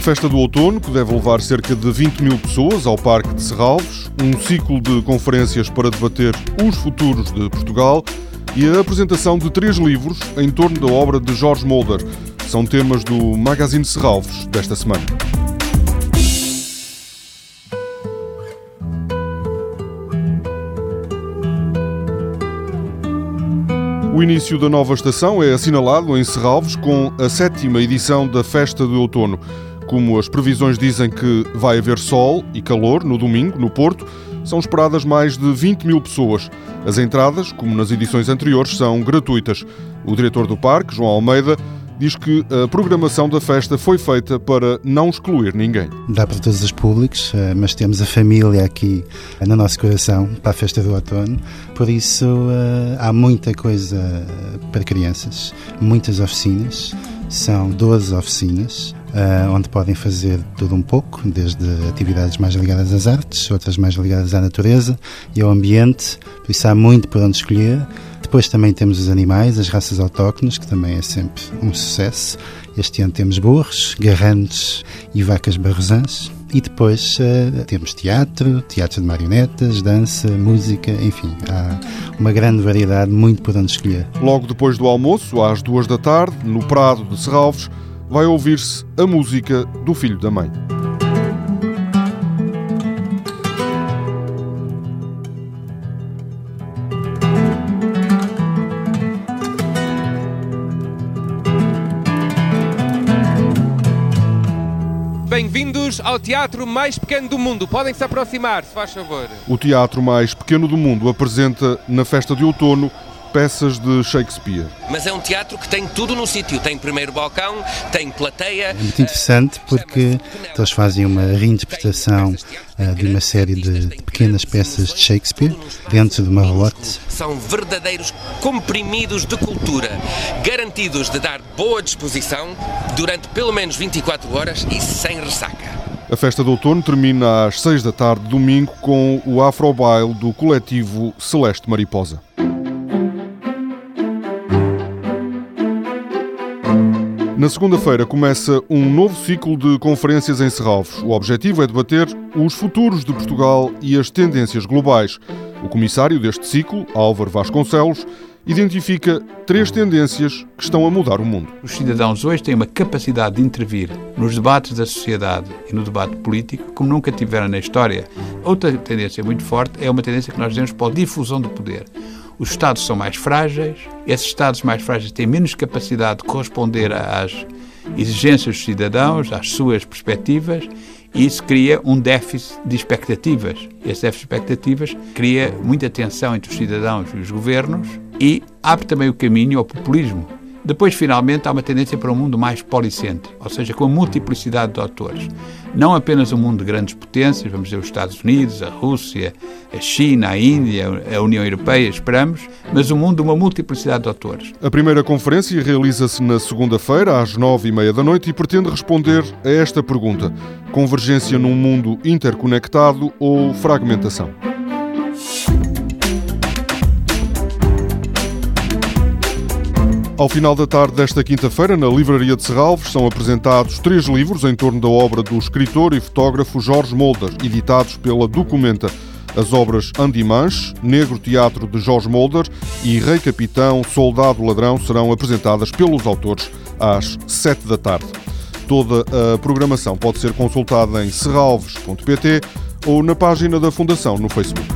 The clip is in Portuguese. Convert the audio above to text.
festa do outono, que deve levar cerca de 20 mil pessoas ao Parque de Serralves, um ciclo de conferências para debater os futuros de Portugal e a apresentação de três livros em torno da obra de Jorge Mulder. São temas do Magazine Serralves desta semana. O início da nova estação é assinalado em Serralves com a sétima edição da Festa de Outono. Como as previsões dizem que vai haver sol e calor no domingo, no Porto, são esperadas mais de 20 mil pessoas. As entradas, como nas edições anteriores, são gratuitas. O diretor do parque, João Almeida, diz que a programação da festa foi feita para não excluir ninguém. Dá para todos os públicos, eh, mas temos a família aqui no nosso coração para a festa do outono, por isso eh, há muita coisa para crianças, muitas oficinas, são 12 oficinas. Uh, onde podem fazer tudo um pouco, desde atividades mais ligadas às artes, outras mais ligadas à natureza e ao ambiente, por isso há muito por onde escolher. Depois também temos os animais, as raças autóctones, que também é sempre um sucesso. Este ano temos burros, garrantes e vacas barrosãs. E depois uh, temos teatro, teatro de marionetas, dança, música, enfim, há uma grande variedade, muito por onde escolher. Logo depois do almoço, às duas da tarde, no Prado de Serralves, vai ouvir-se a música do filho da mãe. Bem-vindos ao teatro mais pequeno do mundo. Podem se aproximar, se faz favor. O teatro mais pequeno do mundo apresenta, na festa de outono, peças de Shakespeare. Mas é um teatro que tem tudo no sítio. Tem primeiro balcão, tem plateia. É muito interessante porque eles fazem uma reinterpretação uh, de uma série de, de, pequenas peças de Shakespeare dentro de uma relote. São verdadeiros comprimidos de cultura, garantidos de dar boa disposição durante pelo menos 24 horas e sem ressaca. A festa de outono termina às 6 da tarde, domingo, com o Afrobaile do coletivo Celeste Mariposa. Na segunda-feira começa um novo ciclo de conferências em Serralves. O objetivo é debater os futuros de Portugal e as tendências globais. O comissário deste ciclo, Álvaro Vasconcelos, identifica três tendências que estão a mudar o mundo. Os cidadãos hoje têm uma capacidade de intervir nos debates da sociedade e no debate político como nunca tiveram na história. Outra tendência muito forte é uma tendência que nós dizemos para a difusão do poder os Estados são mais frágeis, esses Estados mais frágeis têm menos capacidade de corresponder às exigências dos cidadãos, às suas perspectivas, e isso cria um déficit de expectativas. Esse déficit de expectativas cria muita tensão entre os cidadãos e os governos e abre também o caminho ao populismo depois, finalmente, há uma tendência para um mundo mais policêntrico, ou seja, com a multiplicidade de atores. Não apenas um mundo de grandes potências, vamos dizer os Estados Unidos, a Rússia, a China, a Índia, a União Europeia, esperamos, mas um mundo de uma multiplicidade de atores. A primeira conferência realiza-se na segunda-feira, às nove e meia da noite, e pretende responder a esta pergunta: convergência num mundo interconectado ou fragmentação? Ao final da tarde desta quinta-feira, na Livraria de Serralves, são apresentados três livros em torno da obra do escritor e fotógrafo Jorge Molder, editados pela Documenta. As obras Andimanche, Negro Teatro de Jorge Molder e Rei Capitão, Soldado Ladrão serão apresentadas pelos autores às sete da tarde. Toda a programação pode ser consultada em serralves.pt ou na página da Fundação no Facebook.